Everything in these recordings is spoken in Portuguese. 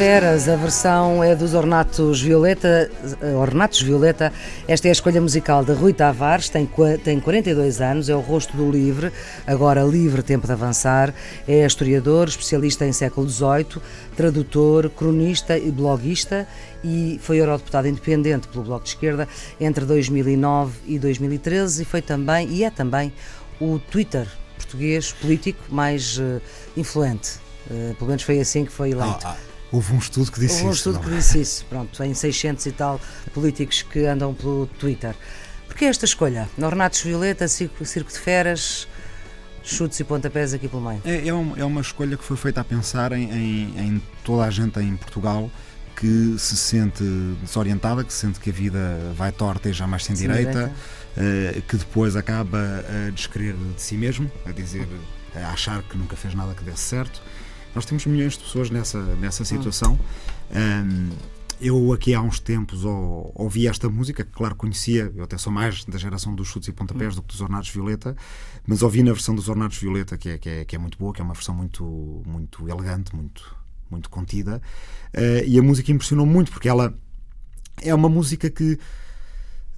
Feras, a versão é dos Ornatos Violeta. Ornatos Violeta. Esta é a escolha musical de Rui Tavares, tem, tem 42 anos, é o rosto do livre, agora livre tempo de avançar. É historiador, especialista em século XVIII, tradutor, cronista e bloguista e foi eurodeputado independente pelo Bloco de Esquerda entre 2009 e 2013 e foi também, e é também, o Twitter português político mais uh, influente. Uh, pelo menos foi assim que foi eleito. Ah, ah, houve um estudo que disse isso. Houve um estudo que disse isso. Pronto, em 600 e tal políticos que andam pelo Twitter. Porquê esta escolha? Ornatos Violeta, Circo, Circo de Feras, chutes e pontapés aqui pelo meio? É, é, uma, é uma escolha que foi feita a pensar em, em, em toda a gente em Portugal que se sente desorientada, que se sente que a vida vai torta e jamais sem, sem direita, direita. Uh, que depois acaba a descrever de si mesmo, a dizer a achar que nunca fez nada que desse certo. Nós temos milhões de pessoas nessa, nessa situação. Um, eu aqui há uns tempos ouvi esta música, que claro conhecia, eu até sou mais da geração dos chutes e pontapés do que dos Ornados Violeta, mas ouvi na versão dos Ornados Violeta, que é, que é, que é muito boa, que é uma versão muito, muito elegante, muito, muito contida, uh, e a música impressionou muito, porque ela é uma música que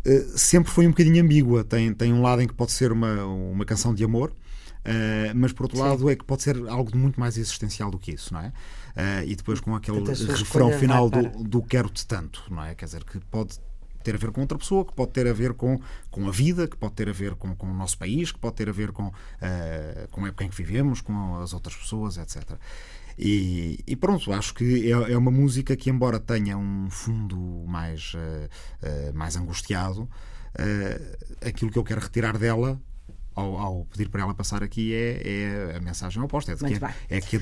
uh, sempre foi um bocadinho ambígua. Tem, tem um lado em que pode ser uma, uma canção de amor, Uh, mas por outro Sim. lado é que pode ser algo de muito mais existencial do que isso, não é? Uh, e depois com aquele refrão final do, do quero-te tanto, não é? Quer dizer, que pode ter a ver com outra pessoa, que pode ter a ver com, com a vida, que pode ter a ver com, com o nosso país, que pode ter a ver com, uh, com a época em que vivemos, com as outras pessoas, etc. E, e, pronto, acho que é, é, uma música que, embora tenha um fundo mais, uh, mais angustiado, aquilo que eu quero retirar dela ao, ao, pedir para ela passar aqui é, é a mensagem oposta. É de, que, é, que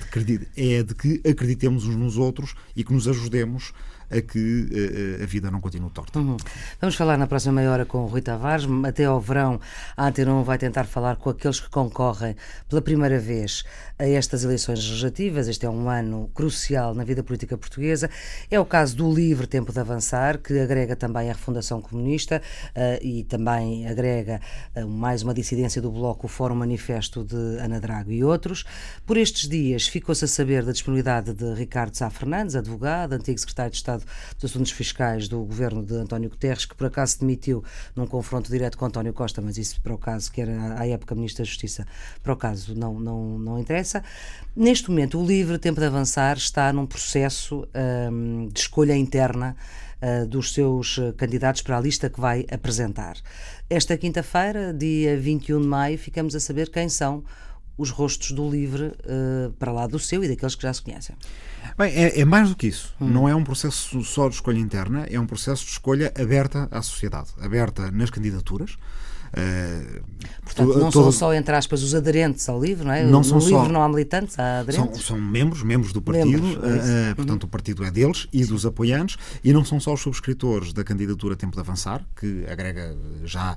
é de que acreditemos uns nos outros e que nos ajudemos a que uh, a vida não continue torta. Uhum. Vamos falar na próxima meia hora com o Rui Tavares. Até ao verão, a Antena 1 vai tentar falar com aqueles que concorrem pela primeira vez a estas eleições legislativas. Este é um ano crucial na vida política portuguesa. É o caso do Livre Tempo de Avançar, que agrega também a Refundação Comunista uh, e também agrega uh, mais uma dissidência do Bloco, o Fórum Manifesto de Ana Drago e outros. Por estes dias ficou-se a saber da disponibilidade de Ricardo Sá Fernandes, advogado, antigo secretário de Estado Dos Assuntos Fiscais do governo de António Guterres, que por acaso se demitiu num confronto direto com António Costa, mas isso para o caso, que era à época Ministro da Justiça, para o caso não, não, não interessa. Neste momento, o LIVRE Tempo de Avançar está num processo um, de escolha interna uh, dos seus candidatos para a lista que vai apresentar. Esta quinta-feira, dia 21 de maio, ficamos a saber quem são os rostos do LIVRE uh, para lá do seu e daqueles que já se conhecem. Bem, é, é mais do que isso. Hum. Não é um processo só de escolha interna, é um processo de escolha aberta à sociedade, aberta nas candidaturas. Uh, Portanto, não todo... são só, entre aspas, os aderentes ao livro, não é? Não no são livro só... não há militantes, há aderentes. São, são membros, membros do partido, membros, uh, portanto, uhum. o partido é deles e dos apoiantes, e não são só os subscritores da candidatura Tempo de Avançar, que agrega já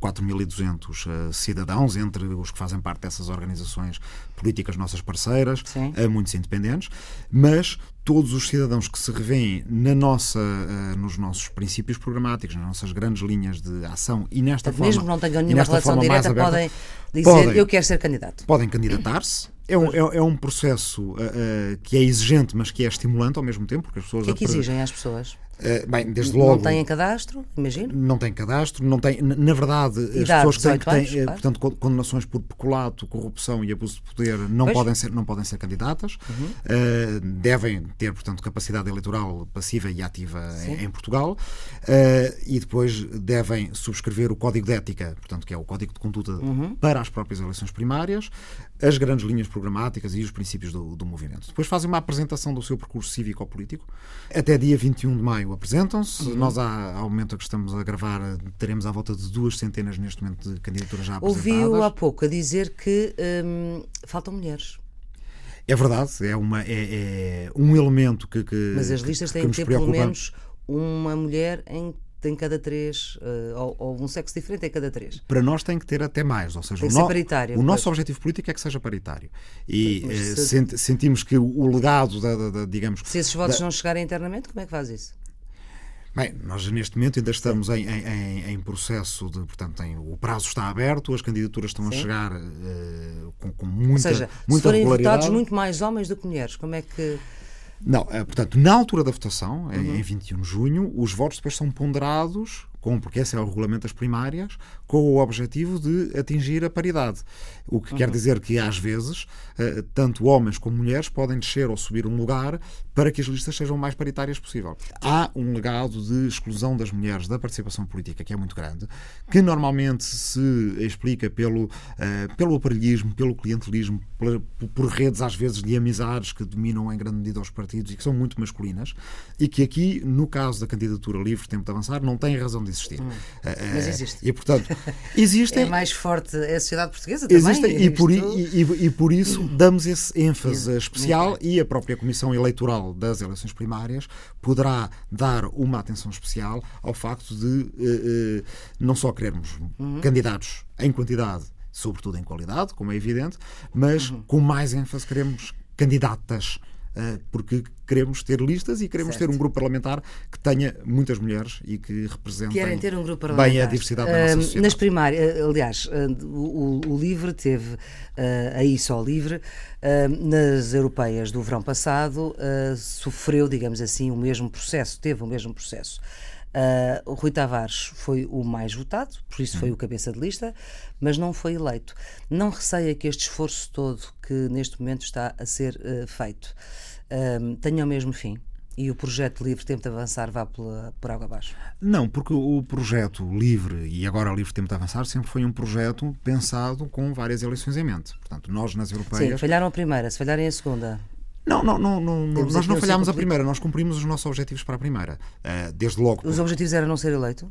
4.200 uh, cidadãos, entre os que fazem parte dessas organizações políticas nossas parceiras, uh, muitos independentes, mas todos os cidadãos que se revêem na nossa, uh, nos nossos princípios programáticos, nas nossas grandes linhas de ação e nesta forma. Mesmo que não tenham nenhuma relação direta, aberta, podem dizer podem, eu quero ser candidato. Podem candidatar-se. É um, é, é um processo uh, uh, que é exigente, mas que é estimulante ao mesmo tempo, porque as pessoas. O que é que exigem às pessoas? Uh, bem, desde logo. Não têm cadastro, imagino? Não têm cadastro, não têm. Na verdade, Idade, as pessoas que têm, que têm anos, claro. portanto, condenações por peculato, corrupção e abuso de poder não, podem ser, não podem ser candidatas. Uhum. Uh, devem ter, portanto, capacidade eleitoral passiva e ativa em, em, Portugal. E depois devem subscrever o Código de Ética, portanto, que é o Código de Conduta uhum. para as próprias eleições primárias, as grandes linhas programáticas e os princípios do, do movimento. Depois fazem uma apresentação do seu percurso cívico-político. Até dia 21 de maio apresentam-se. Uhum. Nós, há, ao momento que estamos a gravar, teremos à volta de duas centenas neste momento de candidaturas já apresentadas. Ouviu há pouco a dizer que hum, faltam mulheres. É verdade, é, uma, é, é um elemento que, que Mas as listas que, têm que ter pelo menos uma mulher em em cada três, uh, ou, ou, um sexo diferente em cada três. Para nós tem que ter até mais, ou seja, tem o, no, paritário, o nosso objetivo político é que seja paritário. E uh, se... sent, sentimos que o legado da, da, da, digamos... Se esses votos da... não chegarem internamente, como é que faz isso? Bem, nós neste momento ainda estamos em, em, em, processo de, portanto, em, o prazo está aberto, as candidaturas estão Sim. a chegar uh, com, com, muita, Ou seja, muita se forem votados muito mais homens do que mulheres, como é que Não, portanto, na altura da votação, uhum. em 21 de junho, os votos depois são ponderados com, porque esse é o regulamento das primárias, com o objetivo de atingir a paridade. O que uhum. quer dizer que, às vezes, eh, tanto homens como mulheres podem descer ou subir um lugar para que as listas sejam o mais paritárias possível. Há um legado de exclusão das mulheres da participação política que é muito grande, que normalmente se explica pelo, uh, pelo aparelhismo, pelo clientelismo, por, por redes, às vezes, de amizades que dominam em grande medida os partidos e que são muito masculinas, e que aqui, no caso da candidatura livre Tempo de Avançar, não tem razão de existir. Hum, uh, mas existe. E, portanto, existem. É mais forte é a sociedade portuguesa também. Existem, e por, e, e, por isso damos esse ênfase especial e a própria Comissão Eleitoral das eleições primárias poderá dar uma atenção especial ao facto de uh, uh, não só querermos uhum. candidatos em quantidade, sobretudo em qualidade, como é evidente, mas uhum. com mais ênfase queremos candidatas porque queremos ter listas e queremos certo. ter um grupo parlamentar que tenha muitas mulheres e que represente um bem a diversidade da nossa sociedade. Nas primárias, aliás, o, o LIVRE teve, uh, aí só LIVRE, nas europeias do verão passado, sofreu, digamos assim, o mesmo processo, teve o mesmo processo. Uh, o Rui Tavares foi o mais votado, por isso foi o cabeça de lista, mas não foi eleito. Não receia que este esforço todo que neste momento está a ser uh, feito tenha o mesmo fim? E o projeto Livre Tempo de Avançar vá pela, por água abaixo? Não, porque o projeto Livre e agora Livre Tempo de Avançar sempre foi um projeto pensado com várias eleições em mente. Portanto, nós nas europeias. Sim, falharam a primeira, se falharem a segunda. Não, não, não, não nós não falhámos a primeira, nós cumprimos os nossos objetivos para a primeira. Uh, desde logo. Os objetivos eram não ser eleito?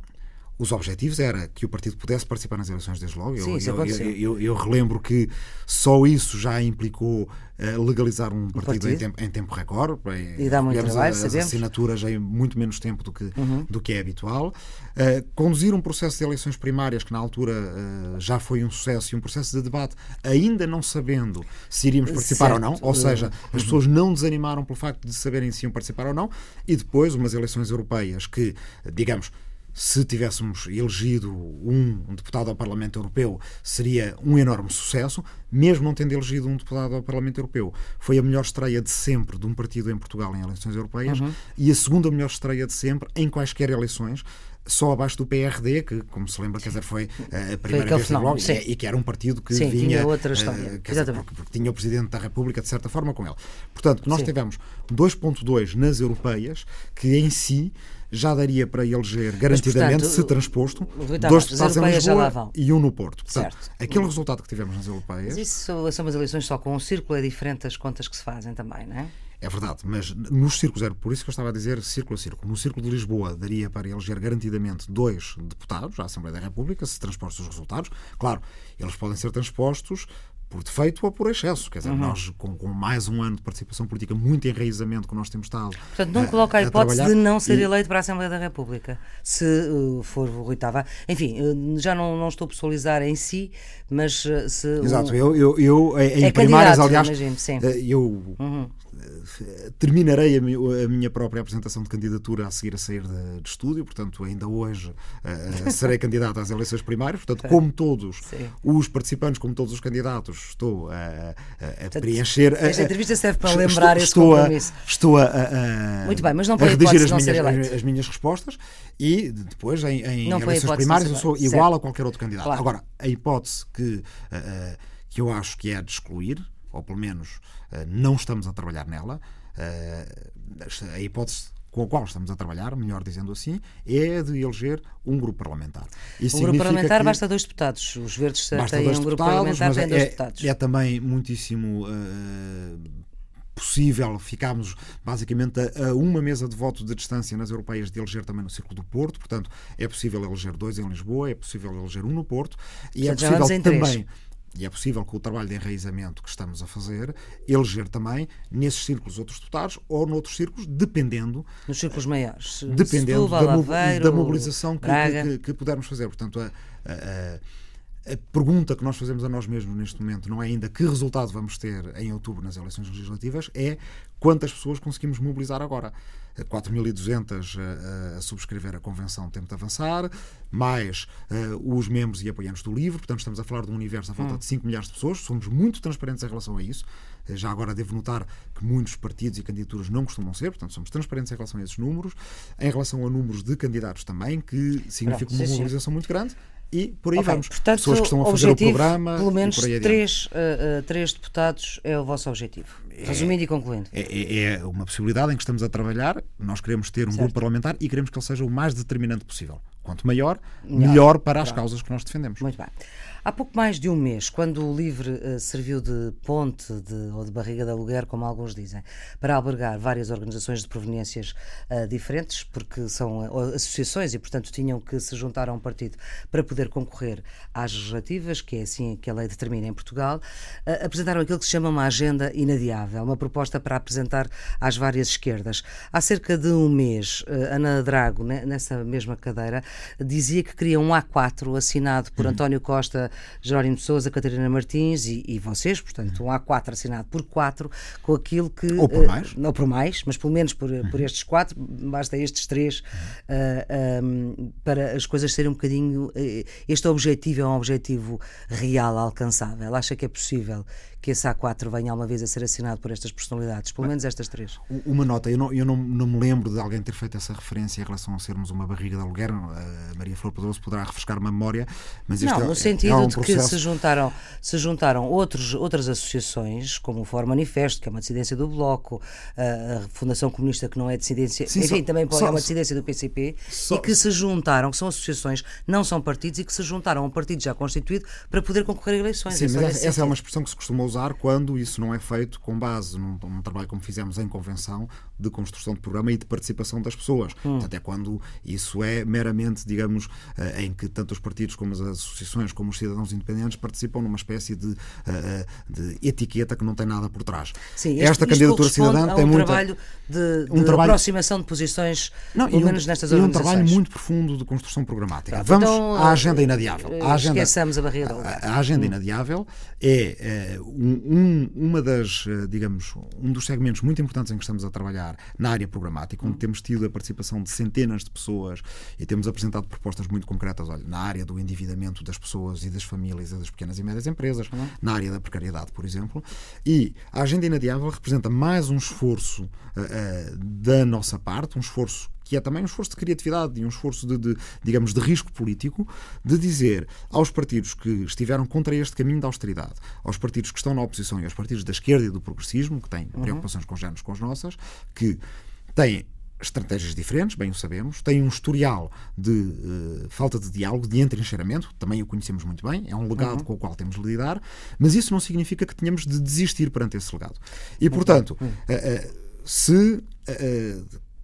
Os objetivos era que o partido pudesse participar nas eleições desde logo. Sim, eu, eu, eu, eu, relembro que só isso já implicou uh, legalizar um partido, partido? Em, tempo, em, tempo, recorde. E dá muito trabalho, as, as assinaturas em muito menos tempo do que, uhum. do que é habitual. Uh, conduzir um processo de eleições primárias que na altura uh, já foi um sucesso e um processo de debate ainda não sabendo se iríamos participar certo. ou não. Ou seja, as uhum. pessoas não desanimaram pelo facto de saberem se iam participar ou não. E depois umas eleições europeias que, digamos, se tivéssemos elegido um, um, deputado ao Parlamento Europeu, seria um enorme sucesso, mesmo não tendo elegido um deputado ao Parlamento Europeu. Foi a melhor estreia de sempre de um partido em Portugal em eleições europeias uhum. e a segunda melhor estreia de sempre em quaisquer eleições, só abaixo do PRD, que, como se lembra, quer dizer, foi eh, a primeira vez final, logo, e, e, que era um partido que sim, vinha. Tinha outra história. Uh, dizer, porque, porque, tinha o Presidente da República, de certa forma, com ele. Portanto, nós sim. tivemos 2,2 nas europeias, que em si já daria para eleger garantidamente, Mas, portanto, se transposto, dois deputados em Lisboa e um no Porto. Portanto, certo. aquele resultado que tivemos nas europeias. Mas isso são as eleições só com um círculo, é diferente das contas que se fazem também, não é? É verdade, mas nos círculos, era por isso que eu estava a dizer círculo a círculo. No círculo de Lisboa daria para eleger garantidamente dois deputados à Assembleia da República, se transpostos os resultados. Claro, eles podem ser transpostos por defeito ou por excesso. Quer dizer, uhum. nós, com, com, mais um ano de participação política, muito enraizamento que nós temos estado. Portanto, não coloca a, a hipótese de não ser e... eleito para a Assembleia da República, se uh, for o Rui Tavares. Enfim, uh, já não, não estou a pessoalizar em si, mas uh, se. Exato, o... eu, eu, eu, em é primárias, aliás, imagino, sim. eu. Uhum terminarei a, minha própria apresentação de candidatura a seguir a sair de, de estúdio, portanto, ainda hoje uh, serei candidato às eleições primárias. Portanto, como todos Sim. os participantes, como todos os candidatos, estou a, a, a preencher. Esta entrevista serve para lembrar estou, esse compromisso. Estou a, a, Muito bem, mas não a redigir as minhas, as minhas respostas e depois, em, em eleições primárias, eu sou igual a qualquer outro candidato. Claro. Agora, a hipótese que, que eu acho que é de excluir ou pelo menos não estamos a trabalhar nela. A hipótese com a qual estamos a trabalhar, melhor dizendo assim, é de eleger um grupo parlamentar. Isso um grupo parlamentar basta dois deputados. Os verdes têm um grupo parlamentar, dois é, deputados. É também muitíssimo uh, possível ficarmos basicamente a, uma mesa de voto de distância nas europeias de eleger também no Círculo do Porto. Portanto, é possível eleger dois em Lisboa, é possível eleger um no Porto e é possível também. Três e é possível com o trabalho de enraizamento que estamos a fazer, eleger também nesses círculos outros deputados ou noutros círculos, dependendo. Nos círculos maiores. Dependendo Setúbal, da, Aveiro, da, mobilização que, que, que, pudermos fazer. Portanto, a, a, a pergunta que nós fazemos a nós mesmos neste momento não é ainda que resultado vamos ter em outubro nas eleições legislativas, é quantas pessoas conseguimos mobilizar agora. 4.200 a, a, subscrever a Convenção Tempo de Avançar, mais uh, os membros e apoiantes do livro, portanto estamos a falar de um universo à volta hum. de 5 milhares de pessoas, somos muito transparentes em relação a isso. Eh, já agora devo notar que muitos partidos e candidaturas não costumam ser, portanto somos transparentes em relação a esses números, em relação a números de candidatos também, que significa uma mobilização muito grande e por aí okay, vamos. Portanto, Pessoas que estão a fazer o programa. Pelo menos três, uh, uh, três deputados é o vosso objetivo. É, Resumindo e concluindo. É, é, é, uma possibilidade em que estamos a trabalhar. Nós queremos ter um certo. grupo parlamentar e queremos que ele seja o mais determinante possível. Quanto maior, melhor, melhor para as causas que nós defendemos. Muito bem. Há pouco mais de um mês, quando o LIVRE uh, serviu de ponte de, ou de barriga de aluguer, como alguns dizem, para albergar várias organizações de proveniências uh, diferentes, porque são uh, associações e, portanto, tinham que se juntar a um partido para poder concorrer às legislativas, que é assim que a lei determina em Portugal, apresentaram aquilo que se chama uma agenda inadiável, uma proposta para apresentar às várias esquerdas. Há cerca de um mês, Ana Drago, né, nessa mesma cadeira, dizia que queria um A4 assinado por uhum. António Costa Jerónimo de Souza, Catarina Martins e, e, vocês, portanto, um A4 assinado por quatro, com aquilo que. Ou por mais. Uh, não por mais, mas pelo menos por, por estes quatro, basta estes três, uh, eh, um, ehm, para as coisas serem um bocadinho. Uh, este objetivo é um objetivo real, alcançável. Acha que é possível que esse A4 venha alguma vez a ser assinado por estas personalidades, pelo menos estas três. Uma nota, eu não, eu não, não me lembro de alguém ter feito essa referência em relação a sermos uma barriga de aluguer, a Maria Flor Pedroso poderá refrescar uma memória, mas isto não, é, no sentido é de que se juntaram, se juntaram outros, outras associações, como o Fórum Manifesto, que é uma dissidência do Bloco, a Fundação Comunista, que não é dissidência, Sim, enfim, só, também pode, só, é uma dissidência do PCP, só, e que se juntaram, que são associações, não são partidos, e que se juntaram a um partido já constituído para poder concorrer a eleições. Sim, mas essa, essa é uma expressão que se costuma usar quando isso isso não é feito com base num, num, trabalho como fizemos em convenção de construção de programa e de participação das pessoas. Hum. Até quando isso é meramente, digamos, uh, em que tanto os partidos como as associações, como os cidadãos independentes participam numa espécie de, uh, de etiqueta que não tem nada por trás. Sim, este, Esta candidatura cidadã tem um muita, trabalho de, de um trabalho, aproximação de posições, não, pelo menos um, nestas organizações. E um trabalho muito profundo de construção programática. Pronto, Vamos então, à agenda inadiável. A agenda, esqueçamos a barreira. A, a agenda hum. inadiável é um, uma das, digamos, um dos segmentos muito importantes em que estamos a trabalhar na área programática, onde temos tido a participação de centenas de pessoas e temos apresentado propostas muito concretas, olha, na área do endividamento das pessoas e das famílias e das pequenas e médias empresas, uhum. na área da precariedade, por exemplo. E a agenda inadiável representa mais um esforço uh, uh, da nossa parte, um esforço que é também um esforço de criatividade e um esforço de, de, digamos, de risco político, de dizer aos partidos que estiveram contra este caminho da austeridade, aos partidos que estão na oposição e aos partidos da esquerda e do progressismo, que têm uhum. preocupações congêneres com as nossas, que têm estratégias diferentes, bem o sabemos, têm um historial de uh, falta de diálogo, de entrincheiramento, também o conhecemos muito bem, é um legado uhum. com o qual temos de lidar, mas isso não significa que tenhamos de desistir perante esse legado. E, portanto, uh, uh, se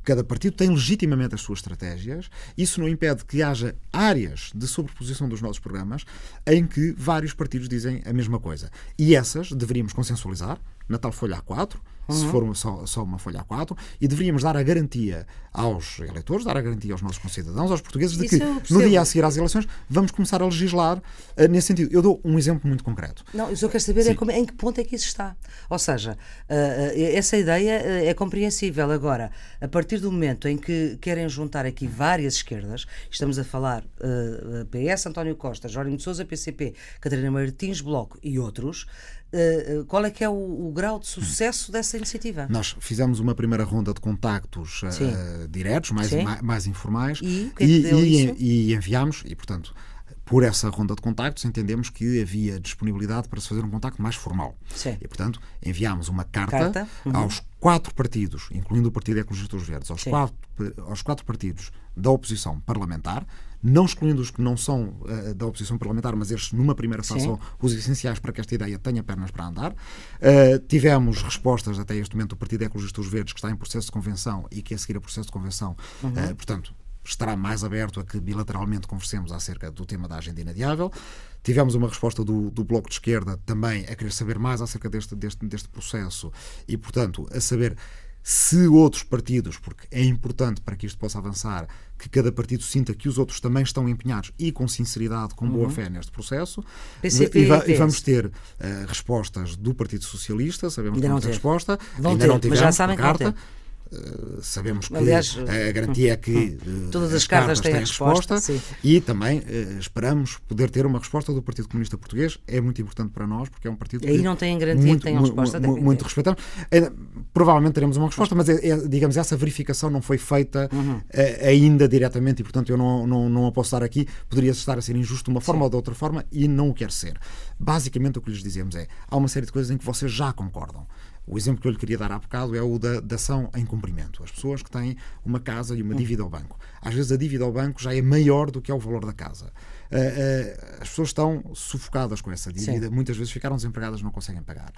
Cada partido tem legitimamente as suas estratégias. Isso não impede que haja áreas de sobreposição dos nossos programas em que vários partidos dizem a mesma coisa. E essas deveríamos consensualizar na tal folha A4, uhum. se for só, só uma folha A4, e deveríamos dar a garantia aos eleitores, dar a garantia aos nossos concidadãos, aos portugueses, de Isso que no dia a seguir às eleições vamos começar a legislar uh, nesse sentido. Eu dou um exemplo muito concreto. Não, eu só quero saber é como, em que ponto é que isso está. Ou seja, uh, essa ideia é compreensível. Agora, a partir do momento em que querem juntar aqui várias esquerdas, estamos a falar uh, PS, António Costa, Jorge de Souza, PCP, Catarina Martins, Bloco e outros, Uh, qual é que é o, o, grau de sucesso dessa iniciativa? Nós fizemos uma primeira ronda de contactos uh, diretos, mais, mais, mais, informais, e, que é que e, e, e enviámos, e portanto por essa ronda de contactos, entendemos que havia disponibilidade para se fazer um contacto mais formal. Sim. E, portanto, enviámos uma carta, carta. Uhum. aos quatro partidos, incluindo o Partido Ecologistas Verdes, aos quatro, aos quatro partidos da oposição parlamentar, não excluindo os que não são uh, da oposição parlamentar, mas estes, numa primeira fase, são os essenciais para que esta ideia tenha pernas para andar. Uh, tivemos respostas até este momento do Partido Ecologistas Verdes, que está em processo de convenção e que a seguir a processo de convenção, uhum. uh, portanto, estará mais aberto a que bilateralmente conversemos acerca do tema da agenda inadiável. Tivemos uma resposta do, do Bloco de Esquerda também a querer saber mais acerca deste, deste, deste processo e, portanto, a saber Se outros partidos, porque é importante para que isto possa avançar, que cada partido sinta que os outros também estão empenhados e com sinceridade, com boa uhum. fé neste processo. PCP e, va e vamos ter uh, respostas do Partido Socialista, sabemos que não ter resposta, vão ainda ter, não tivemos mas já sabem carta. Sabemos que Aliás, a garantia é que uh, todas as, as cartas, têm, têm resposta, resposta e também uh, esperamos poder ter uma resposta do Partido Comunista Português. É muito importante para nós porque é um partido e aí não têm garantia muito, que tenham resposta. Muito, muito respeitamos. Provavelmente teremos uma resposta, mas é, é, digamos essa verificação não foi feita uhum. ainda diretamente e portanto eu não, não, não a posso dar aqui. Poderia estar a ser injusto de uma forma Sim. ou de outra forma e não o quer ser. Basicamente o que lhes dizemos é há uma série de coisas em que vocês já concordam. O exemplo que eu lhe queria dar há bocado é o da, da ação em cumprimento. As pessoas que têm uma casa e uma dívida ao banco. Às vezes a dívida ao banco já é maior do que é o valor da casa. Uh, uh, as pessoas estão sufocadas com essa dívida, Sim. muitas vezes ficaram desempregadas não conseguem pagar.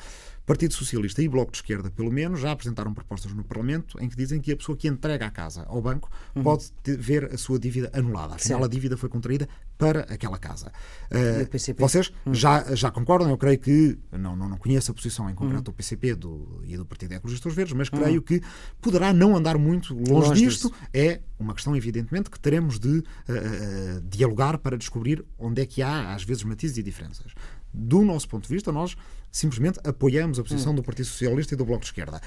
Partido Socialista e Bloco de Esquerda, pelo menos, já apresentaram propostas no Parlamento em que dizem que a pessoa que entrega a casa ao banco uhum. pode ver a sua dívida anulada. Afinal, Sim. a dívida foi contraída para aquela casa. Uh, vocês uhum. já, já concordam? Eu creio que, não, não, não conheço a posição em concreto uhum. do PCP do, e do Partido Ecologistas Verdes, mas creio uhum. que poderá não andar muito longe, longe disto. Disso. É uma questão, evidentemente, que teremos de uh, uh, dialogar para descobrir onde é que há, às vezes, matizes e diferenças. Do nosso ponto de vista, nós simplesmente apoiamos a posição hum. do Partido Socialista e do Bloco de Esquerda.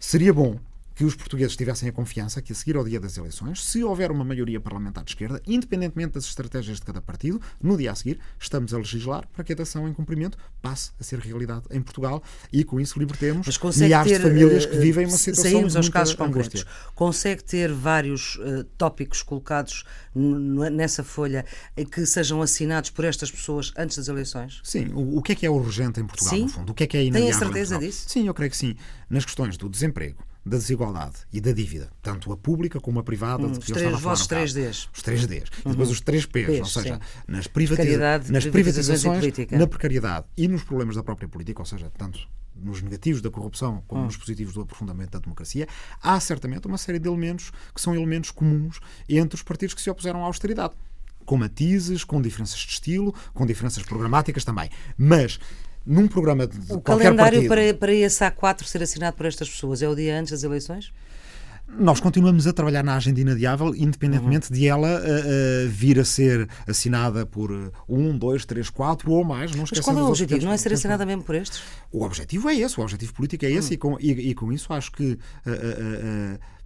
Seria bom que os portugueses tivessem a confiança que, a seguir ao dia das eleições, se houver uma maioria parlamentar de esquerda, independentemente das estratégias de cada partido, no dia a seguir, estamos a legislar para que a dação em cumprimento passe a ser realidade em Portugal e, com isso, libertemos milhares ter, de famílias que eh, vivem uma situação saímos aos casos concretos. Consegue ter vários uh, tópicos colocados nessa folha que sejam assinados por estas pessoas antes das eleições? Sim. O, o que é que é urgente em Portugal, sim? no fundo? O que é que é inadiável Tem a certeza disso? Sim, eu creio que sim. Nas questões do desemprego, da desigualdade e da dívida, tanto a pública como a privada. Hum, os três, vossos três Ds. Os três Ds. Uhum. E depois os três Ps, Ps ou seja, sim. nas, privatiza nas privatizações, na precariedade e nos problemas da própria política, ou seja, tanto nos negativos da corrupção como hum. nos positivos do aprofundamento da democracia, há certamente uma série de elementos que são elementos comuns entre os partidos que se opuseram à austeridade com matizes, com diferenças de estilo, com diferenças programáticas também. Mas num programa de o calendário para, para esse A4 ser assinado por estas pessoas é o dia antes das eleições? Nós continuamos a trabalhar na agenda inadiável, independentemente uhum. de ela uh, uh, vir a ser assinada por uh, um, dois, três, quatro ou mais. Não Mas qual é o objetivo? Não é ser assinada mesmo por estes? O objetivo é esse, o objetivo político é esse, uhum. e, com, e, e, com isso acho que,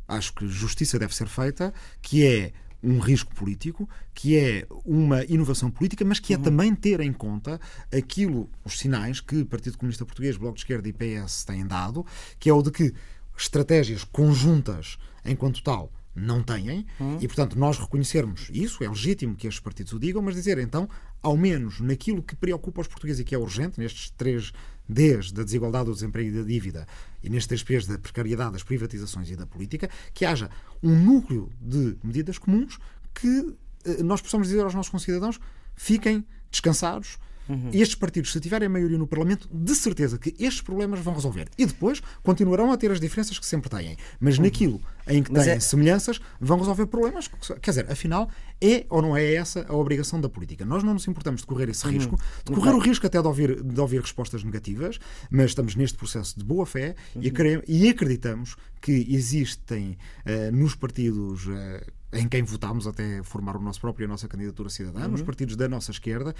acho que justiça deve ser feita, que é um risco político, que é uma inovação política, mas que é uhum. também ter em conta aquilo, os sinais que o Partido Comunista Português, Bloco de Esquerda e PS têm dado, que é o de que estratégias conjuntas, enquanto tal, não têm, uhum. e portanto nós reconhecermos isso, é legítimo que estes partidos o digam, mas dizer então, ao menos naquilo que preocupa os portugueses e que é urgente, nestes três Ds da desigualdade, do desemprego e da dívida, e nestes três Ps da precariedade, das privatizações e da política, que haja um núcleo de medidas comuns que eh, nós possamos dizer aos nossos concidadãos fiquem descansados, Uhum. Estes partidos, se tiverem maioria no Parlamento, de certeza que estes problemas vão resolver. E depois continuarão a ter as diferenças que sempre têm. Mas uhum. naquilo em que Mas têm é... semelhanças, vão resolver problemas. Quer dizer, afinal, é ou não é essa a obrigação da política? Nós não nos importamos de correr esse uhum. risco, de correr o risco até de ouvir, de ouvir respostas negativas, mas estamos neste processo de boa fé uhum. e, acreditamos que existem uh, nos partidos. Uh, em quem votámos até formar o nosso próprio a nossa candidatura cidadã, uhum. nos partidos da nossa esquerda,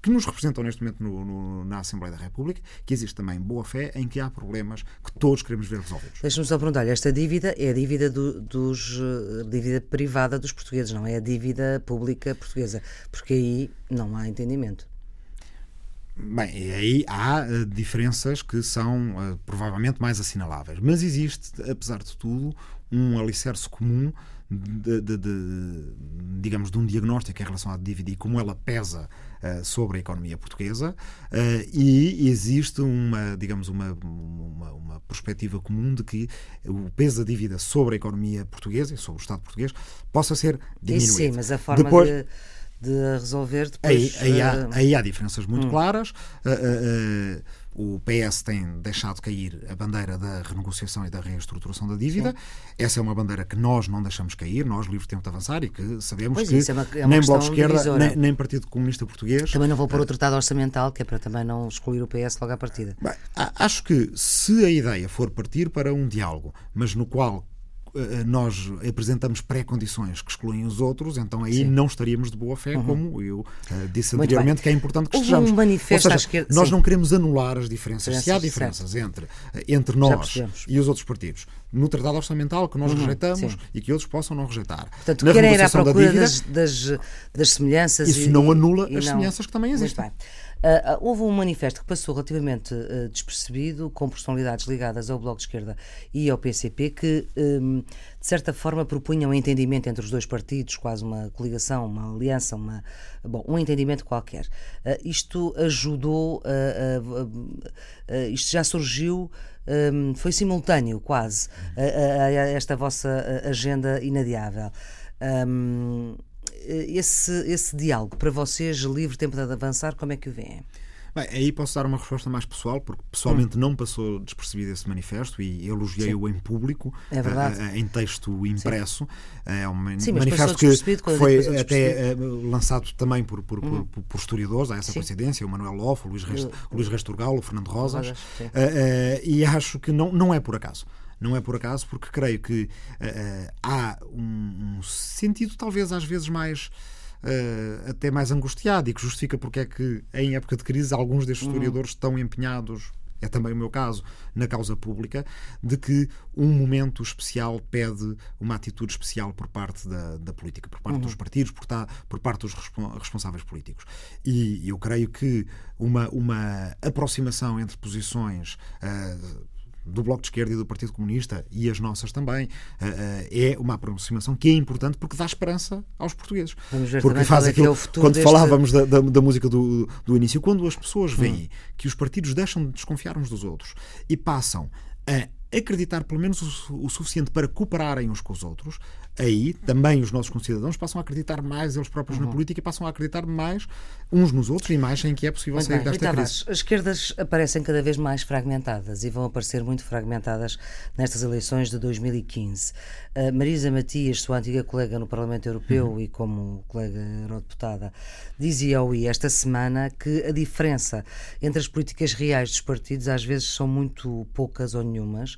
que nos representam neste momento no, no, na Assembleia da República, que existe também boa fé em que há problemas que todos queremos ver resolvidos. Deixa-me só perguntar esta dívida é a dívida do, dos eh, dívida privada dos portugueses, não é a dívida pública portuguesa, porque aí não há entendimento. Bem, aí há uh, diferenças que são uh, provavelmente mais assinaláveis, mas existe, apesar de tudo, um alicerce comum de, de, de, digamos, de um diagnóstico em relação à dívida e como ela pesa uh, sobre a economia portuguesa uh, e existe uma, digamos, uma, uma, uma, perspectiva comum de que o peso da dívida sobre a economia portuguesa e sobre o Estado português possa ser diminuído. sim, mas a forma Depois, de de resolver depois. Aí, aí, há, aí há diferenças muito hum. claras. Uh, uh, uh, o PS tem deixado cair a bandeira da renegociação e da reestruturação da dívida. Sim. Essa é uma bandeira que nós não deixamos cair, nós, Livre Tempo de Avançar, e que sabemos pois que é uma, é uma nem Bloco de Esquerda, nem, nem, Partido Comunista Português. Também não vou pôr o Tratado Orçamental, que é para também não excluir o PS logo à partida. Bem, acho que se a ideia for partir para um diálogo, mas no qual nós apresentamos pré-condições que excluem os outros, então aí Sim. não estaríamos de boa fé, uhum. como eu uh, disse anteriormente, que é importante que Houve estejamos. Um manifesto Ou seja, nós Sim. não queremos anular as diferenças. Se há diferenças entre, eh, entre nós e os outros partidos no Tratado Orçamental que nós uhum. rejeitamos Sim. e que outros possam não rejeitar. Portanto, querem ir à procura dívida, das, das, das, semelhanças. Isso e, não anula as não... semelhanças que também existem. Uh, houve um manifesto que passou relativamente uh, despercebido, com personalidades ligadas ao Bloco de Esquerda e ao PCP, que, um, de certa forma, propunham um entendimento entre os dois partidos, quase uma coligação, uma aliança, uma, bom, um entendimento qualquer. Uh, isto ajudou, isto já surgiu. Um, foi simultâneo, quase, a, a, esta vossa agenda inadiável. Um, esse, esse diálogo para vocês, livre tempo de avançar, como é que o veem? Bem, aí posso dar uma resposta mais pessoal, porque pessoalmente hum. não passou despercebido esse manifesto e elogiei-o em público, é uh, em texto impresso. Sim. É um Sim, manifesto que, que foi até uh, lançado também por, por, hum. por, por, historiadores, há essa Sim. coincidência, o Manuel Loff, o Luís, Rest, o Luís Resturgal, o Fernando Rosas, uh, e acho que não, não é por acaso. Não é por acaso, porque creio que uh, há um, um, sentido, talvez às vezes mais. Uh, até mais angustiado e que justifica porque é que, em época de crise, alguns destes uhum. historiadores estão empenhados é também o meu caso, na causa pública, de que um momento especial pede uma atitude especial por parte da, da política, por parte uhum. dos partidos, por, tá, por parte dos responsáveis políticos. E eu creio que uma, uma aproximação entre posições. Uh, do Bloco de Esquerda e do Partido Comunista e as nossas também, eh, eh, é uma aproximação que é importante porque dá esperança aos portugueses. Vamos ver porque faz é aquilo, é quando deste... falávamos da, da, da, música do, do início, quando as pessoas veem hum. que os partidos deixam de desconfiar uns dos outros e passam a acreditar pelo menos o, o, suficiente para cooperarem uns com os outros, aí também os nossos concidadãos passam a acreditar mais eles próprios uhum. na política e passam a acreditar mais uns nos outros e mais em que é possível muito sair bem. desta Rita crise. As esquerdas aparecem cada vez mais fragmentadas e vão aparecer muito fragmentadas nestas eleições de 2015. Uh, Marisa Matias, sua antiga colega no Parlamento Europeu uhum. e como colega eurodeputada, dizia ao I esta semana que a diferença entre as políticas reais dos partidos às vezes são muito poucas ou nenhumas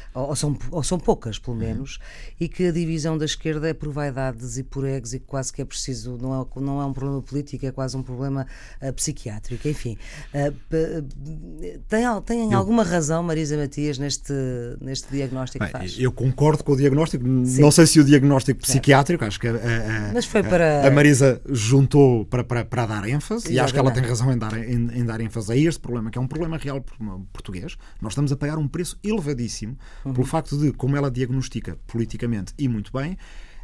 ou são, ou são poucas, pelo uhum. menos, uhum. e que a divisão da esquerda é por vaidades e por egos e que quase que é preciso, não é, não é um problema político, é quase um problema uh, psiquiátrico. Enfim, uh, tem, tem eu, alguma razão, Marisa Matias, neste, neste diagnóstico bem, que faz? Eu concordo com o diagnóstico, Sim. não sei se o diagnóstico psiquiátrico, acho que a, a, Mas foi para... a Marisa juntou para, para, para dar ênfase Exatamente. e acho que ela tem razão em dar, em, em dar ênfase a este problema, que é um problema real português. Nós estamos a pagar um preço elevadíssimo uhum. pelo facto de, como ela diagnostica politicamente e muito bem,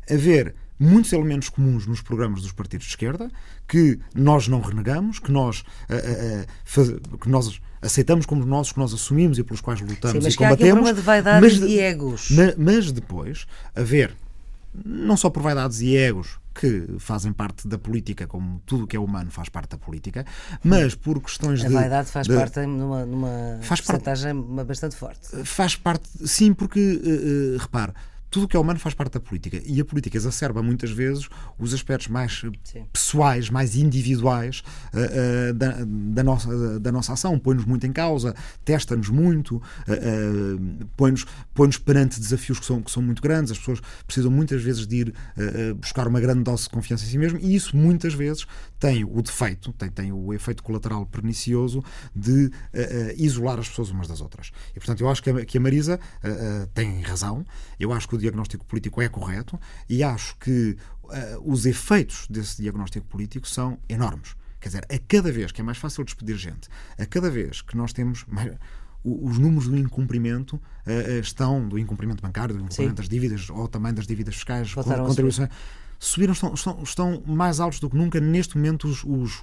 haver muitos elementos comuns nos programas dos partidos de esquerda que nós não renegamos, que nós, uh, uh, faz, que nós aceitamos como nossos, que nós assumimos e pelos quais lutamos Sim, e combatemos. de mas, e egos. Mas, mas depois haver não só por vaidades e egos que fazem parte da política, como tudo o que é humano faz parte da política, mas por questões a de. A vaidade faz de, parte numa, numa faz porcentagem parte, bastante forte. Faz parte, sim, porque, uh, uh, repare, tudo o que é humano faz parte da política. E a política exacerba muitas vezes os aspectos mais Sim. pessoais, mais individuais uh, uh, da, da, nossa, uh, da nossa ação, põe-nos muito em causa, testa-nos muito, põe-nos põe perante desafios que são, que são muito grandes, as pessoas precisam muitas vezes de ir buscar uma grande dose de confiança em si mesmo. E isso muitas vezes tem o defeito, tem, tem o efeito colateral pernicioso de isolar as pessoas umas das outras. E portanto eu acho que a, que a Marisa tem razão, eu acho que o diagnóstico político é correto e acho que uh, os efeitos desse diagnóstico político são enormes. Quer dizer, a cada vez que é mais fácil despedir gente, a cada vez que nós temos mais, os números do incumprimento uh, estão, do incumprimento bancário, do incumprimento Sim. das dívidas ou também das dívidas fiscais, contribuições subiram, estão, estão, estão, mais altos do que nunca. Neste momento, os, os,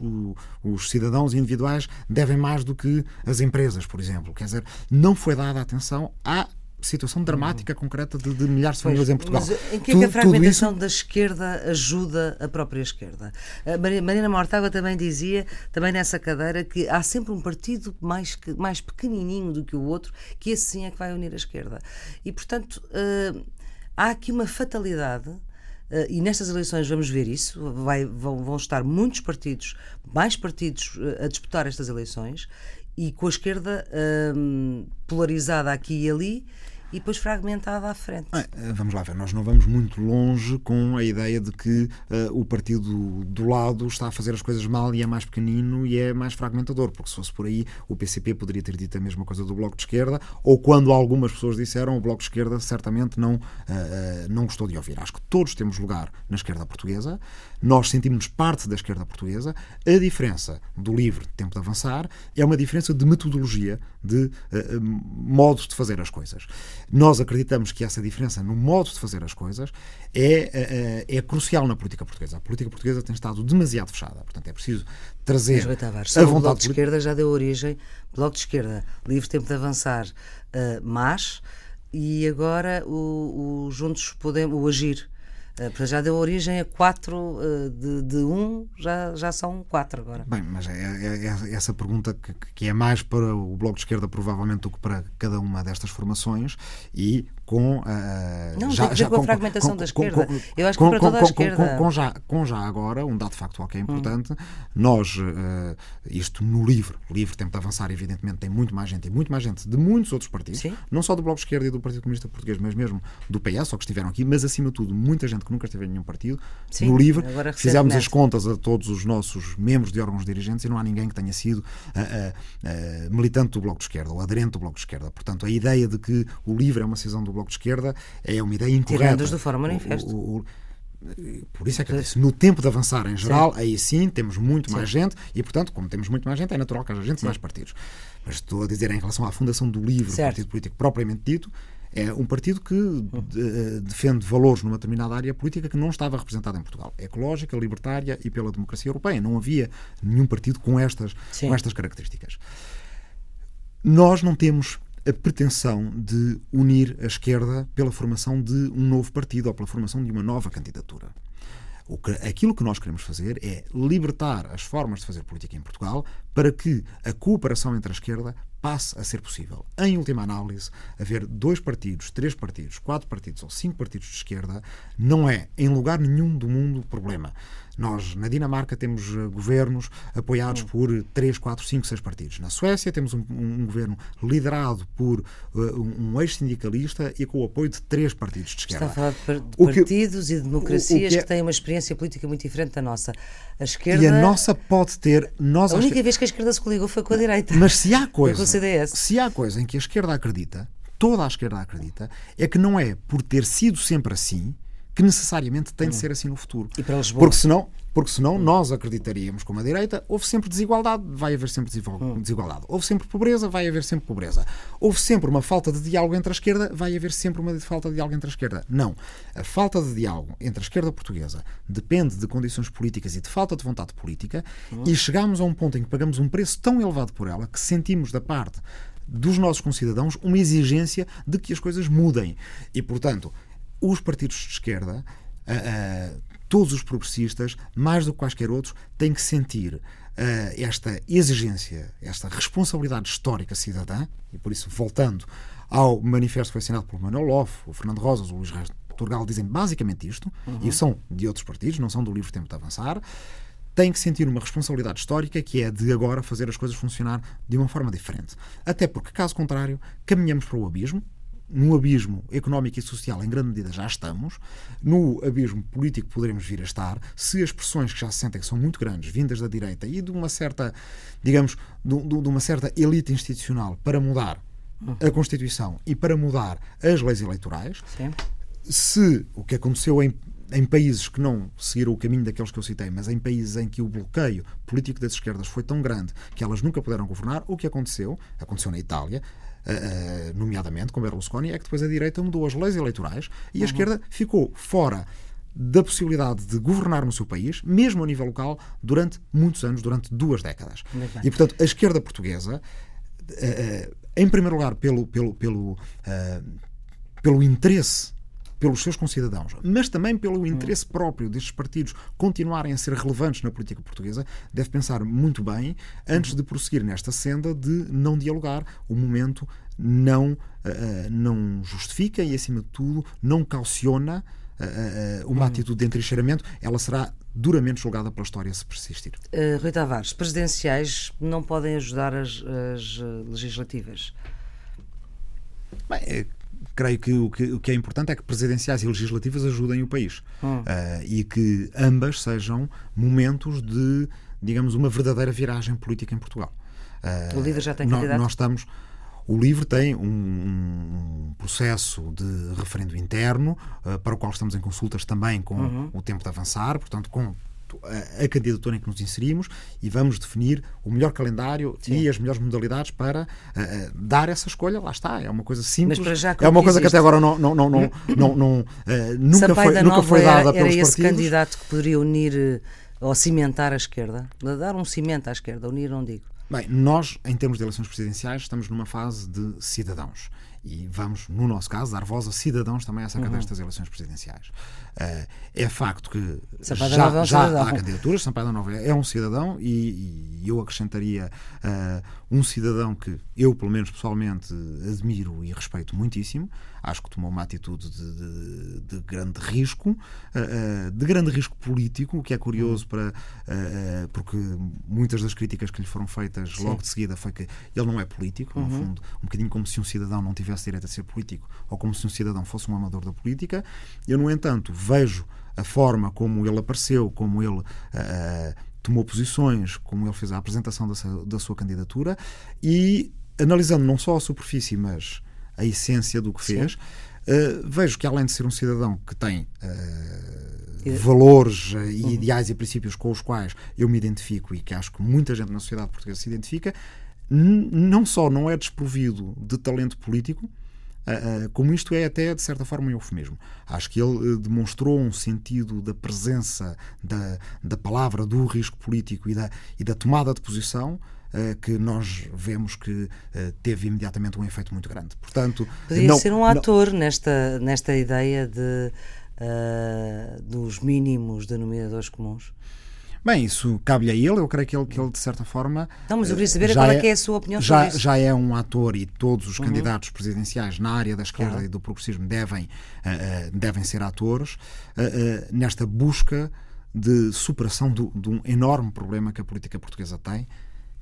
os, cidadãos individuais devem mais do que as empresas, por exemplo. Quer dizer, não foi dada atenção à situação dramática uhum. concreta de, de, milhares de famílias em Portugal. Mas em que é que a fragmentação isso... da esquerda ajuda a própria esquerda? A Marina Mortágua também dizia, também nessa cadeira, que há sempre um partido mais, mais pequenininho do que o outro, que esse sim é que vai unir a esquerda. E, portanto, uh, há aqui uma fatalidade Uh, e nestas eleições vamos ver isso. Vai, vão, vão, estar muitos partidos, mais partidos, uh, a disputar estas eleições e com a esquerda uh, polarizada aqui e ali e depois fragmentada à frente. Ah, vamos lá ver, nós não vamos muito longe com a ideia de que uh, o partido do lado está a fazer as coisas mal e é mais pequenino e é mais fragmentador, porque se fosse por aí o PCP poderia ter dito a mesma coisa do Bloco de Esquerda, ou quando algumas pessoas disseram, o Bloco de Esquerda certamente não, uh, uh, não gostou de ouvir. Acho que todos temos lugar na esquerda portuguesa, nós sentimos parte da esquerda portuguesa, a diferença do livre Tempo de Avançar é uma diferença de metodologia, de modo de fazer as coisas. Nós acreditamos que essa diferença no modo de fazer as coisas é, é, é crucial na política portuguesa. A política portuguesa tem estado demasiado fechada. Portanto, é preciso trazer Mas, Tavares, a vontade... O Bloco de Esquerda já deu origem, Bloco de Esquerda, livre tempo de avançar, uh, mas, e agora o, o Juntos Podemos, o Agir, Uh, já deu origem a quatro, uh, de, de, um já, já são quatro agora. Bem, mas é, é, é essa pergunta que, que, é mais para o Bloco de Esquerda, provavelmente, do que para cada uma destas formações e com. Uh, não, já, tem já, com a fragmentação com, da esquerda. Com, Eu acho que para toda a esquerda. Com, já, com já agora, um dado factual que é importante, hum. nós, uh, isto no livro, o livro tem de avançar, evidentemente, tem muito mais gente, e muito mais gente de muitos outros partidos, Sim. não só do Bloco de Esquerda e do Partido Comunista Português, mas mesmo do PS, ou que estiveram aqui, mas acima de tudo, muita gente que nunca esteve em nenhum partido. Sim, no livro, fizemos as contas a todos os nossos membros de órgãos dirigentes e não há ninguém que tenha sido uh, militante do Bloco de Esquerda ou aderente do Bloco de Esquerda. Portanto, a ideia de que o livro é uma decisão do Bloco de Esquerda é uma ideia incorreta. Tirando-os do Fórum Manifesto. O, o, por isso é que eu disse, no tempo de avançar em geral, sim. aí sim temos muito sim. mais gente e, portanto, como temos muito mais gente, é natural que haja gente sim. mais partidos. Mas estou a dizer em relação à fundação do LIVRE, o partido político propriamente dito, é um partido que de, defende valores numa determinada área política que não estava representada em Portugal. Ecológica, libertária e pela democracia europeia. Não havia nenhum partido com estas, com estas características. Nós não temos a pretensão de unir a esquerda pela formação de um novo partido ou pela formação de uma nova candidatura. O que, aquilo que nós queremos fazer é libertar as formas de fazer política em Portugal para que a cooperação entre a esquerda passe a ser possível. Em última análise, haver dois partidos, três partidos, quatro partidos ou cinco partidos de esquerda não é, em lugar nenhum do mundo, problema. Nós, na Dinamarca, temos eh, governos apoiados hum. por 3, 4, 5, 6 partidos. Na Suécia, temos um, um governo liderado por uh, um, ex-sindicalista e com o apoio de três partidos de esquerda. Está a falar de partidos que, e de democracias que, é, que, têm uma experiência política muito diferente da nossa. A esquerda. E a nossa pode ter. Nós a única vez que a esquerda se coligou foi com a direita. Mas se há coisa. Se há coisa em que a esquerda acredita, toda a esquerda acredita, é que não é por ter sido sempre assim que necessariamente tem de hum. ser assim no futuro. E para Lisboa? Porque senão, porque senão nós acreditaríamos, como a direita, houve sempre desigualdade, vai haver sempre hum. desigualdade. Houve sempre pobreza, vai haver sempre pobreza. Houve sempre uma falta de diálogo entre a esquerda, vai haver sempre uma falta de diálogo entre a esquerda. Não. A falta de diálogo entre a esquerda portuguesa depende de condições políticas e de falta de vontade política hum. e chegamos a um ponto em que pagamos um preço tão elevado por ela que sentimos da parte dos nossos concidadãos uma exigência de que as coisas mudem. E, portanto, os partidos de esquerda, uh, uh, todos os progressistas, mais do que quaisquer outros, têm que sentir esta exigência, esta responsabilidade histórica cidadã, e por isso, voltando ao manifesto que foi assinado pelo Manuel Loff, o Fernando Rosas, o Luís Reis Turgal, dizem basicamente isto, uhum. e são de outros partidos, não são do livre Tempo de Avançar, têm que sentir uma responsabilidade histórica que é de agora fazer as coisas funcionar de uma forma diferente. Até porque, caso contrário, caminhamos para o abismo, no abismo económico e social, em grande medida, já estamos. No abismo político poderemos vir a estar, se as pressões que já se sentem que são muito grandes, vindas da direita e de uma certa, digamos, de, de uma certa elite institucional para mudar a Constituição e para mudar as leis eleitorais, Sim. se o que aconteceu em em países que não seguiram o caminho daqueles que eu citei, mas em países em que o bloqueio político das esquerdas foi tão grande que elas nunca puderam governar, o que aconteceu, aconteceu na Itália, uh, nomeadamente com Berlusconi, é que depois a direita mudou as leis eleitorais e a uhum. esquerda ficou fora da possibilidade de governar no seu país, mesmo a nível local, durante muitos anos, durante duas décadas. E, portanto, a esquerda portuguesa, uh, em primeiro lugar, pelo, pelo, pelo, pelo interesse pelos seus concidadãos, mas também pelo interesse próprio destes partidos continuarem a ser relevantes na política portuguesa, deve pensar muito bem antes de prosseguir nesta senda de não dialogar. O momento não, uh, não justifica e, acima de tudo, não calciona uh, uma hum. atitude de entrincheiramento. Ela será duramente julgada pela história se persistir. Uh, Rui Tavares, presidenciais não podem ajudar as, as legislativas? Bem, é creio que o, que o que é importante é que presidenciais e legislativas ajudem o país hum. uh, e que ambas sejam momentos de, digamos, uma verdadeira viragem política em Portugal. Uh, o líder já tem candidato? Nós estamos. O LIVRE tem um, um, processo de referendo interno, uh, para o qual estamos em consultas também com uhum. o tempo de avançar, portanto, com a, a candidatura em que nos inserimos e vamos definir o melhor calendário Sim. e as melhores modalidades para uh, dar essa escolha. Lá está, é uma coisa simples. é uma coisa que até agora não, não, não, não, não, não uh, nunca, foi, nunca foi dada era, pelos era esse partidos. candidato que poderia unir ou cimentar a esquerda, dar um cimento à esquerda, unir não digo. Bem, nós, em termos de eleições presidenciais, estamos numa fase de cidadãos e vamos, no nosso caso, dar voz a cidadãos também acerca uhum. destas eleições presidenciais. Uh, é facto que Sampaio já, é já há candidaturas, Sampaio da Nova é um cidadão e, e eu acrescentaria uh, um cidadão que eu, pelo menos pessoalmente, admiro e respeito muitíssimo. Acho que tomou uma atitude de, de, de grande risco, uh, de grande risco político, o que é curioso para porque muitas das críticas que lhe foram feitas Sim. logo de seguida foi que ele não é político, uhum. no fundo, um bocadinho como se um cidadão não tivesse direito a ser político ou como se um cidadão fosse um amador da política. Eu, no entanto, vejo a forma como ele apareceu, como ele uh, tomou posições, como ele fez a apresentação da, da sua candidatura e analisando não só a superfície, mas a essência do que fez, uh, vejo que além de ser um cidadão que tem uh, valores e uhum. ideais e princípios com os quais eu me identifico e que acho que muita gente na sociedade portuguesa se identifica, não só não é desprovido de talento político, como isto é até de certa forma um eufemismo. Acho que ele uh, demonstrou um sentido da presença da, da palavra, do risco político e da, e da tomada de posição uh, que nós vemos que teve imediatamente um efeito muito grande. Portanto, Poderia não, ser um ator não... nesta, nesta ideia de, dos mínimos denominadores comuns? Bem, isso cabe-lhe a ele, eu creio que ele, que ele de certa forma. Não, mas eu queria saber qual é, que é a sua opinião já, sobre isso. Já é um ator e todos os uhum. candidatos presidenciais na área da esquerda claro. e do progressismo devem, uh, devem ser atores uh, uh, nesta busca de superação do, de um enorme problema que a política portuguesa tem,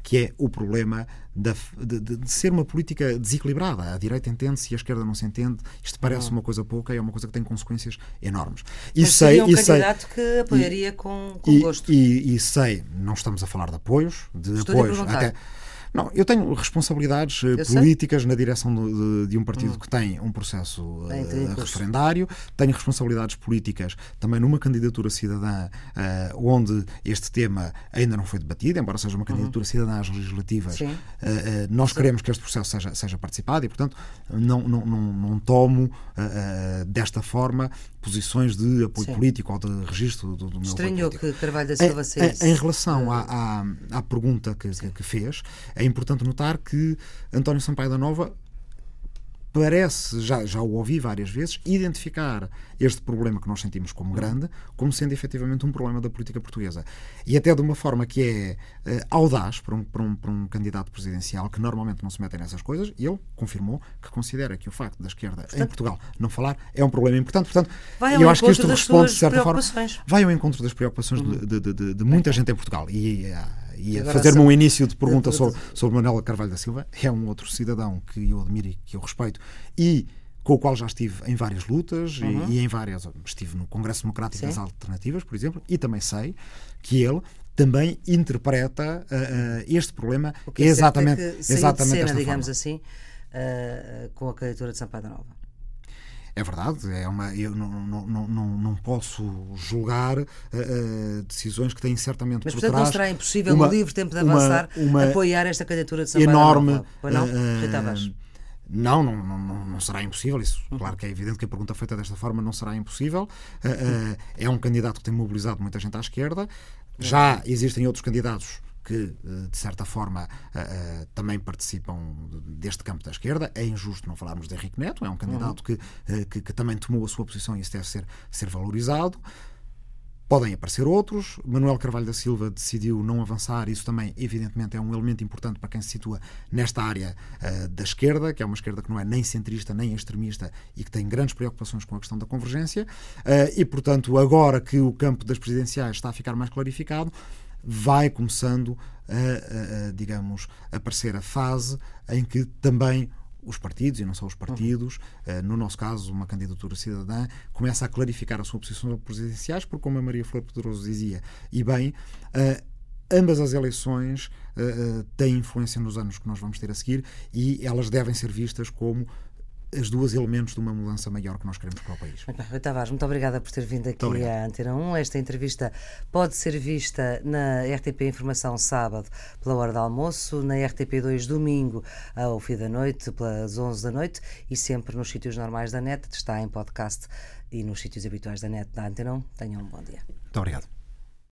que é o problema de, de, de, ser uma política desequilibrada. A direita entende-se e a esquerda não se entende. Isto parece uhum. uma coisa pouca e é uma coisa que tem consequências enormes. E Mas sei, um e candidato sei, que apoiaria e, com, com e, gosto. E, e, sei, não estamos a falar de apoios, de Estou apoios até não, eu tenho responsabilidades eh, eu políticas sei. na direção de, de, um partido hum. que tem um processo uh, referendário, tenho responsabilidades políticas também numa candidatura cidadã uh, onde este tema ainda não foi debatido, embora seja uma candidatura cidadã às legislativas. Uh, nós Sim. queremos que este processo seja, seja participado e, portanto, não, não, não, não tomo desta forma posições de apoio Sim. político ou de registro do, do meu Estranhou que Carvalho da Silva em, em, relação à, à, à pergunta que, que, fez, é importante notar que António Sampaio da Nova parece, já, já o ouvi várias vezes, identificar este problema que nós sentimos como grande, como sendo efetivamente um problema da política portuguesa. E até de uma forma que é uh, audaz para um, para, um, para um candidato presidencial, que normalmente não se mete nessas coisas, e ele confirmou que considera que o facto da esquerda portanto, em Portugal não falar é um problema importante. Portanto, eu acho que isto responde, de certa forma, vai ao encontro das preocupações uhum. de, de, de, de, muita gente em Portugal. E, uh, e fazer-me um início de pergunta sobre, sobre Manuel Carvalho da Silva. É um outro cidadão que eu admiro e que eu respeito e com o qual já estive em várias lutas uhum. e, e, em várias. Estive no Congresso Democrático Sim. das Alternativas, por exemplo, e também sei que ele também interpreta uh, uh, este problema é exatamente, que exatamente de cena, digamos forma. assim, uh, com a candidatura de Sampaio da Nova. É verdade, é uma, eu não, não, não, não, posso julgar uh, decisões que têm certamente Mas, por portanto, trás não será impossível, uma, no livre tempo de avançar, uma, uma apoiar esta candidatura de Sampaio enorme, não? Uh, não, não, não, não, será impossível. Isso, uhum. claro que é evidente que a pergunta feita desta forma não será impossível. Uh, é um candidato que tem mobilizado muita gente à esquerda. Já existem outros candidatos que, de certa forma, também participam deste campo da esquerda. É injusto não falarmos de Henrique Neto, é um candidato uhum. que, que, que, também tomou a sua posição e isso deve ser, ser valorizado. Podem aparecer outros. Manuel Carvalho da Silva decidiu não avançar. Isso também, evidentemente, é um elemento importante para quem se situa nesta área uh, da esquerda, que é uma esquerda que não é nem centrista nem extremista e que tem grandes preocupações com a questão da convergência. Uh, e, portanto, agora que o campo das presidenciais está a ficar mais clarificado, vai começando a, a, digamos, aparecer a fase em que também os partidos, e não só os partidos, uhum. no nosso caso, uma candidatura cidadã, começa a clarificar a sua posição presidenciais, porque, como a Maria Flor Pedroso dizia, e bem, uh, ambas as eleições uh, têm influência nos anos que nós vamos ter a seguir e elas devem ser vistas como as duas elementos de uma mudança maior que nós queremos para o país. Muito bem, Rui Tavares, muito obrigada por ter vindo aqui à Antena 1. Esta entrevista pode ser vista na RTP Informação sábado pela hora do almoço, na RTP2 domingo ao fim da noite, pelas 11 da noite e sempre nos sítios normais da net, está em podcast e nos sítios habituais da net da Antena 1. Tenham um bom dia. Muito obrigado.